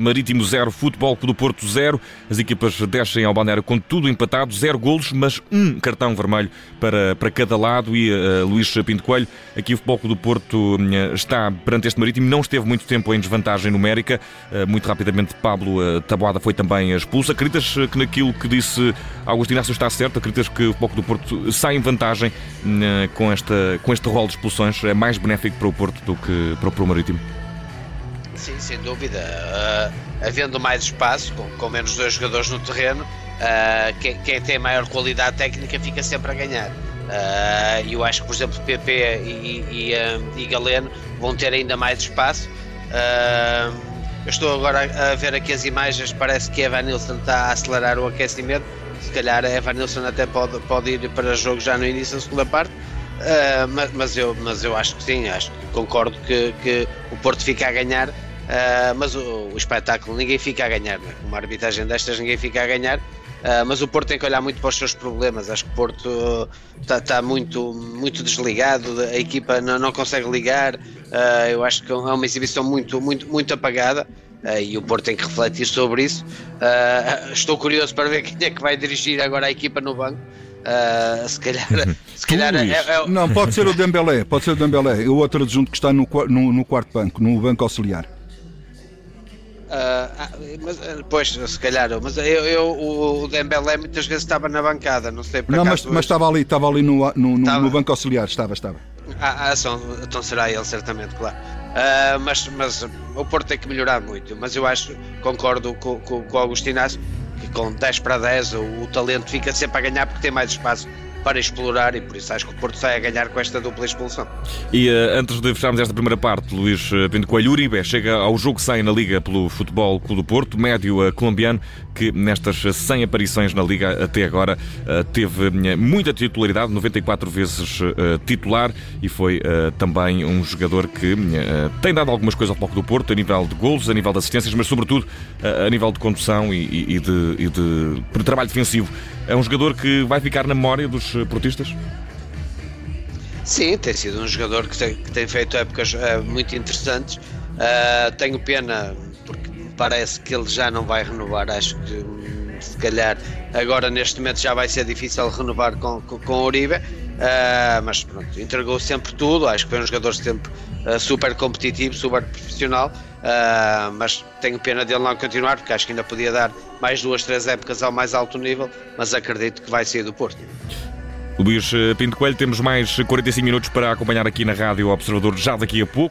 Marítimo 0, Futebol do Porto 0. As equipas descem ao balneário com tudo empatado, 0 golos, mas um cartão vermelho para, para cada lado. E uh, Luís Pinto Coelho, aqui o Futebol do Porto uh, está perante este Marítimo, não esteve muito tempo em desvantagem numérica. Uh, muito rapidamente Pablo Taboada foi também expulso. Acreditas que naquilo que disse Augusto Inácio está certo? Acreditas que o Futebol do Porto sai em vantagem com, esta, com este rol de expulsões? É mais benéfico para o Porto do que para o Marítimo? Sim, sem dúvida. Uh, havendo mais espaço, com, com, menos dois jogadores no terreno, uh, quem, quem, tem maior qualidade técnica fica sempre a ganhar. Uh, eu acho que, por exemplo, PP e, e, e Galeno vão ter ainda mais espaço. eu estou agora a ver aqui as imagens, parece que Evan Nilsson está a acelerar o aquecimento. Se calhar Evan Nilsson até pode, pode ir para jogo já no início da segunda parte. Uh, mas, mas, eu, mas eu acho que sim, acho que concordo que, que o Porto fica a ganhar Uh, mas o, o, espetáculo ninguém fica a ganhar, né? uma arbitragem destas ninguém fica a ganhar. Uh, mas o Porto tem que olhar muito para os seus problemas. Acho que o Porto está tá muito, muito desligado, a equipa não, não consegue ligar. Uh, eu acho que é uma exibição muito, muito, muito apagada. Uh, e o Porto tem que refletir sobre isso. estou curioso para ver quem é que vai dirigir agora a equipa no banco. se calhar, se calhar é, é, não pode ser o Dembélé, pode ser o Dembélé, o outro adjunto que está no, no, no quarto banco, no banco auxiliar. Uh, mas, ah, pois, se calhar, mas eu, eu, o Dembélé muitas vezes estava na bancada, não sei para Não, mas, mas, estava ali, estava ali no, no, no, no banco auxiliar, estava, estava. Ah, ah são, então será ele, certamente, claro. Uh, mas, mas o Porto tem que melhorar muito, mas eu acho, concordo com, com, com o que com 10 para 10 o, o talento fica sempre a ganhar porque tem mais espaço para explorar e por isso acho que o Porto sai a ganhar com esta dupla expulsão. E uh, antes de fecharmos esta primeira parte, Luís eh, Pinto Coelho, Uribe chega ao jogo 100 na Liga pelo Futebol Clube do Porto, médio uh, colombiano, que nestas 100 aparições na Liga até agora uh, teve muita titularidade, 94 vezes titular e foi também um jogador que tem dado algumas coisas ao Futebol do Porto, a nível de golos, a nível de assistências, mas sobretudo a nível de condução e, e, de, e de trabalho defensivo. É um jogador que vai ficar na memória dos eh, portistas? Sim, tem sido um jogador que tem, que tem feito épocas uh, muito interessantes. Uh, tenho pena porque parece que ele já não vai renovar. Acho que hum, se calhar agora neste momento já vai ser difícil renovar com, com, com Uribe. Uh, mas pronto, entregou sempre tudo. Acho que foi um jogador sempre super competitivo, super profissional. mas tenho pena dele não continuar porque acho que ainda podia dar mais duas, três épocas ao mais alto nível. Mas acredito que vai sair do Porto. Luís Pinto Coelho, temos mais 45 minutos para acompanhar aqui na Rádio Observador já daqui a pouco.